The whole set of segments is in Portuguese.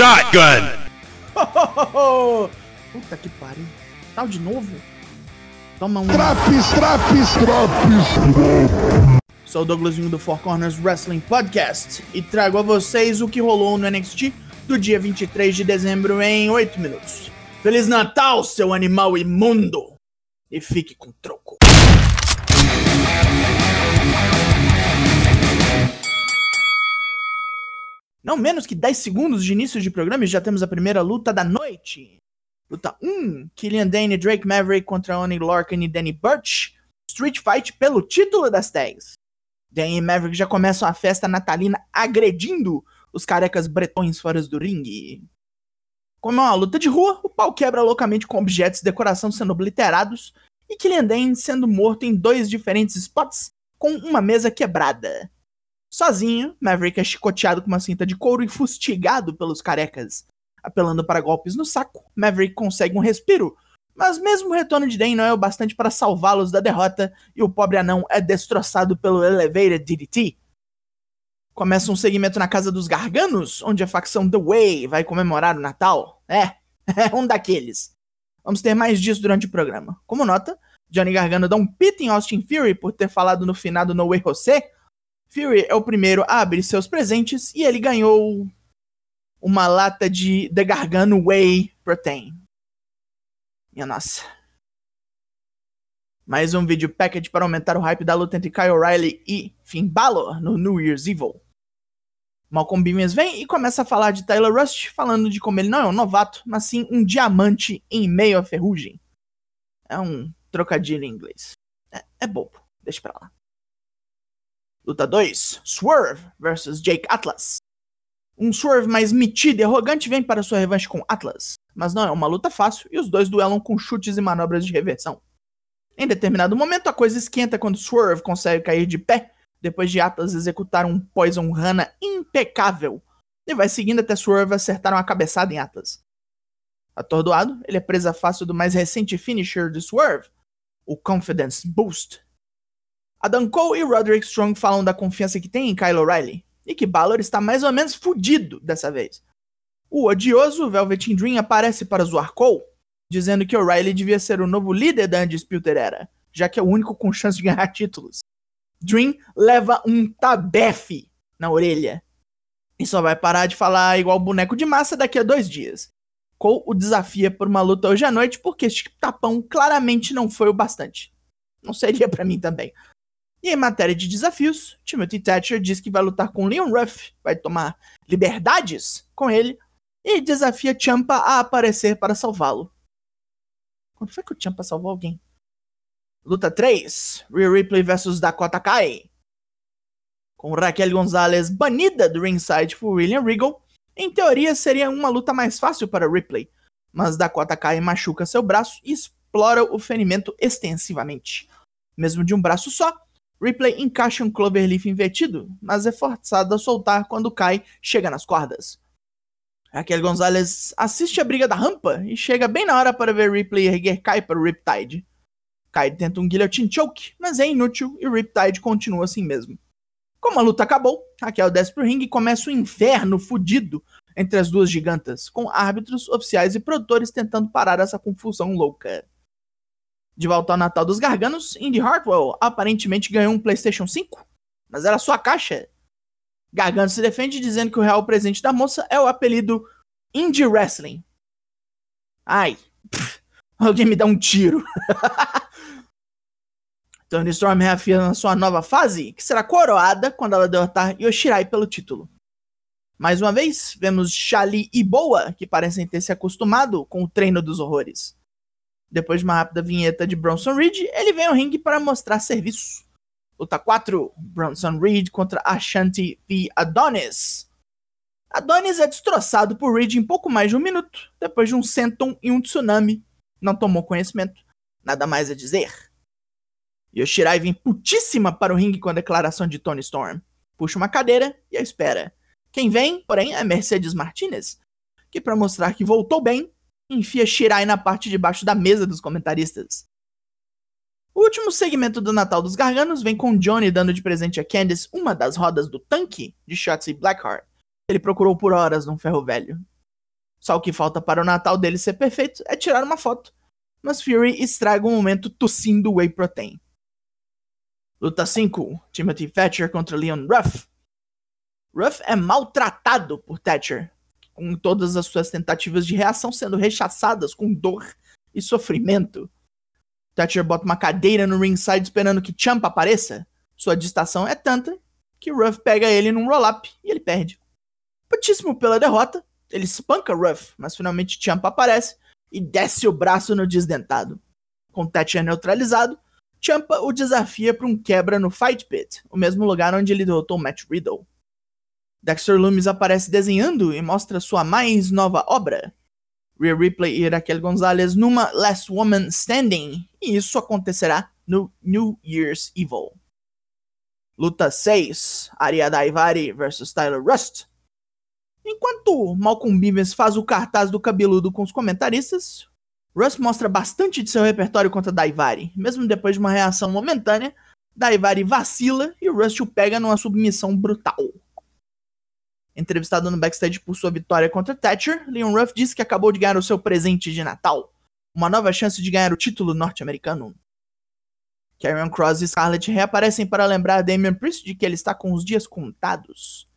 shotgun. Puta que pariu. Tal de novo? Toma um. Traps, traps, traps. Sou o Douglasinho do Four Corners Wrestling Podcast e trago a vocês o que rolou no NXT do dia 23 de dezembro em 8 minutos. Feliz Natal, seu animal imundo! E fique com troco. Não menos que 10 segundos de início de programa e já temos a primeira luta da noite. Luta 1, Killian Dane e Drake Maverick contra Oni Lorcan e Danny Burch. Street Fight pelo título das tags. Dane e Maverick já começam a festa natalina agredindo os carecas bretões fora do ringue. Como é uma luta de rua, o pau quebra loucamente com objetos de decoração sendo obliterados e Killian Dane sendo morto em dois diferentes spots com uma mesa quebrada. Sozinho, Maverick é chicoteado com uma cinta de couro e fustigado pelos carecas. Apelando para golpes no saco, Maverick consegue um respiro, mas mesmo o retorno de Dane não é o bastante para salvá-los da derrota e o pobre anão é destroçado pelo Elevated DDT. Começa um segmento na casa dos Garganos, onde a facção The Way vai comemorar o Natal. É, é um daqueles. Vamos ter mais disso durante o programa. Como nota, Johnny Gargano dá um pit em Austin Fury por ter falado no finado No Way José. Fury é o primeiro a abrir seus presentes e ele ganhou uma lata de The Gargano Whey Protein. Minha nossa. Mais um vídeo package para aumentar o hype da luta entre Kyle O'Reilly e Finn Balor no New Year's Evil. Malcolm Bivens vem e começa a falar de Tyler Rust, falando de como ele não é um novato, mas sim um diamante em meio à ferrugem. É um trocadilho em inglês. É, é bobo, deixa pra lá. Luta 2: Swerve vs Jake Atlas. Um Swerve mais metido e arrogante vem para sua revanche com Atlas, mas não é uma luta fácil e os dois duelam com chutes e manobras de reversão. Em determinado momento, a coisa esquenta quando Swerve consegue cair de pé depois de Atlas executar um Poison Rana impecável e vai seguindo até Swerve acertar uma cabeçada em Atlas. Atordoado, ele é presa fácil do mais recente finisher de Swerve, o Confidence Boost. Adam Cole e Roderick Strong falam da confiança que tem em Kyle O'Reilly e que Balor está mais ou menos fudido dessa vez. O odioso Velveteen Dream aparece para zoar Cole, dizendo que O'Reilly devia ser o novo líder da Undisputed Era, já que é o único com chance de ganhar títulos. Dream leva um tabefe na orelha e só vai parar de falar igual boneco de massa daqui a dois dias. Cole o desafia por uma luta hoje à noite porque este tapão claramente não foi o bastante. Não seria para mim também. E em matéria de desafios, Timothy Thatcher diz que vai lutar com Leon Ruff, vai tomar liberdades com ele e desafia Champa a aparecer para salvá-lo. Quando foi que o Champa salvou alguém? Luta 3: Rhea Ripley vs Dakota Kai. Com Raquel Gonzalez banida do ringside por William Regal, em teoria seria uma luta mais fácil para Ripley, mas Dakota Kai machuca seu braço e explora o ferimento extensivamente. Mesmo de um braço só, Ripley encaixa um Cloverleaf invertido, mas é forçado a soltar quando cai chega nas cordas. Raquel Gonzalez assiste a briga da rampa e chega bem na hora para ver Ripley erguer Kai para o Riptide. Kai tenta um guillotine choke, mas é inútil e Riptide continua assim mesmo. Como a luta acabou, Raquel desce pro ringue e começa um inferno fudido entre as duas gigantas, com árbitros, oficiais e produtores tentando parar essa confusão louca. De volta ao Natal dos Garganos, Indy Hartwell aparentemente ganhou um PlayStation 5, mas era sua caixa. Gargano se defende dizendo que o real presente da moça é o apelido Indie Wrestling. Ai, pff, alguém me dá um tiro. Tony Storm reafirma sua nova fase, que será coroada quando ela derrotar Yoshirai pelo título. Mais uma vez, vemos Shali e Boa, que parecem ter se acostumado com o treino dos horrores. Depois de uma rápida vinheta de Bronson Reed, ele vem ao ringue para mostrar serviço. Luta 4: Bronson Reed contra Ashanti V Adonis. Adonis é destroçado por Reed em pouco mais de um minuto, depois de um senton e um tsunami. Não tomou conhecimento. Nada mais a dizer. Yoshirai vem putíssima para o ringue com a declaração de Tony Storm. Puxa uma cadeira e a espera. Quem vem, porém, é Mercedes Martinez, que para mostrar que voltou bem, enfia Shirai na parte de baixo da mesa dos comentaristas. O último segmento do Natal dos Garganos vem com Johnny dando de presente a Candice uma das rodas do tanque de Shotzi Blackheart. Ele procurou por horas num ferro velho. Só o que falta para o Natal dele ser perfeito é tirar uma foto. Mas Fury estraga um momento tossindo Whey Protein. Luta 5: Timothy Thatcher contra Leon Ruff. Ruff é maltratado por Thatcher, com todas as suas tentativas de reação sendo rechaçadas com dor e sofrimento. Thatcher bota uma cadeira no ringside esperando que Champa apareça. Sua distração é tanta que Ruff pega ele num roll-up e ele perde. Putíssimo pela derrota, ele espanca Ruff, mas finalmente Champa aparece e desce o braço no desdentado. Com Thatcher neutralizado, Champa o desafia para um quebra no Fight Pit, o mesmo lugar onde ele derrotou Matt Riddle. Dexter Loomis aparece desenhando e mostra sua mais nova obra, Rhea Ripley e Raquel Gonzalez numa Last Woman Standing, e isso acontecerá no New Year's Evil. Luta 6: Aria Daivari vs Tyler Rust. Enquanto Malcolm Bivens faz o cartaz do cabeludo com os comentaristas, Rust mostra bastante de seu repertório contra Daivari. Mesmo depois de uma reação momentânea, Daivari vacila e Rust o pega numa submissão brutal. Entrevistado no backstage por sua vitória contra Thatcher, Leon Ruff disse que acabou de ganhar o seu presente de Natal, uma nova chance de ganhar o título norte-americano. Karrion Cross e Scarlett reaparecem para lembrar Damian Priest de que ele está com os dias contados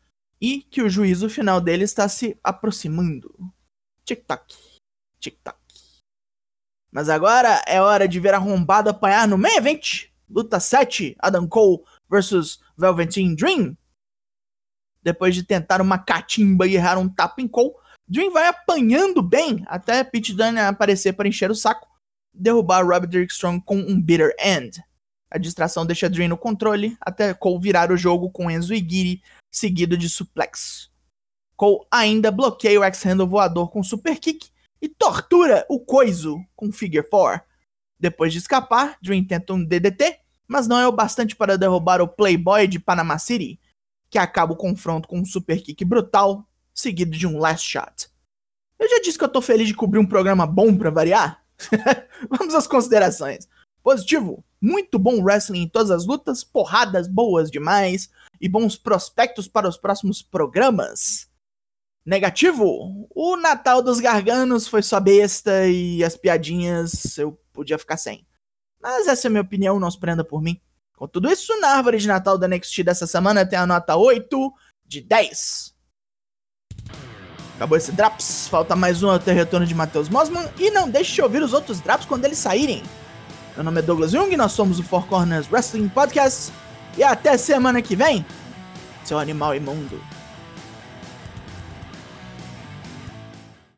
e que o juízo final dele está se aproximando. Tic-tac, tic-tac. Mas agora é hora de ver arrombado apanhar no main event. Luta 7, Adam Cole versus Velveteen Dream. Depois de tentar uma catimba e errar um tapa em Cole, Dream vai apanhando bem até Pete Dunne aparecer para encher o saco, derrubar Roderick Strong com um bitter end. A distração deixa Dream no controle até Cole virar o jogo com Enzo Igiri seguido de suplex. Cole ainda bloqueia o X-Handle voador com super kick e tortura o Coiso com Figure 4. Depois de escapar, Dream tenta um DDT, mas não é o bastante para derrubar o Playboy de Panama City, que acaba o confronto com um super kick brutal, seguido de um last shot. Eu já disse que eu tô feliz de cobrir um programa bom para variar. Vamos às considerações. Positivo, muito bom wrestling em todas as lutas, porradas boas demais e bons prospectos para os próximos programas. Negativo, o Natal dos Garganos foi só besta e as piadinhas eu podia ficar sem. Mas essa é a minha opinião, não se prenda por mim. Com tudo isso, na árvore de Natal da NXT dessa semana tem a nota 8 de 10. Acabou esse Drops, falta mais um até o retorno de Matheus Mosman e não deixe de ouvir os outros Drops quando eles saírem. Meu nome é Douglas Jung, nós somos o Four Corners Wrestling Podcast e até semana que vem, seu animal imundo.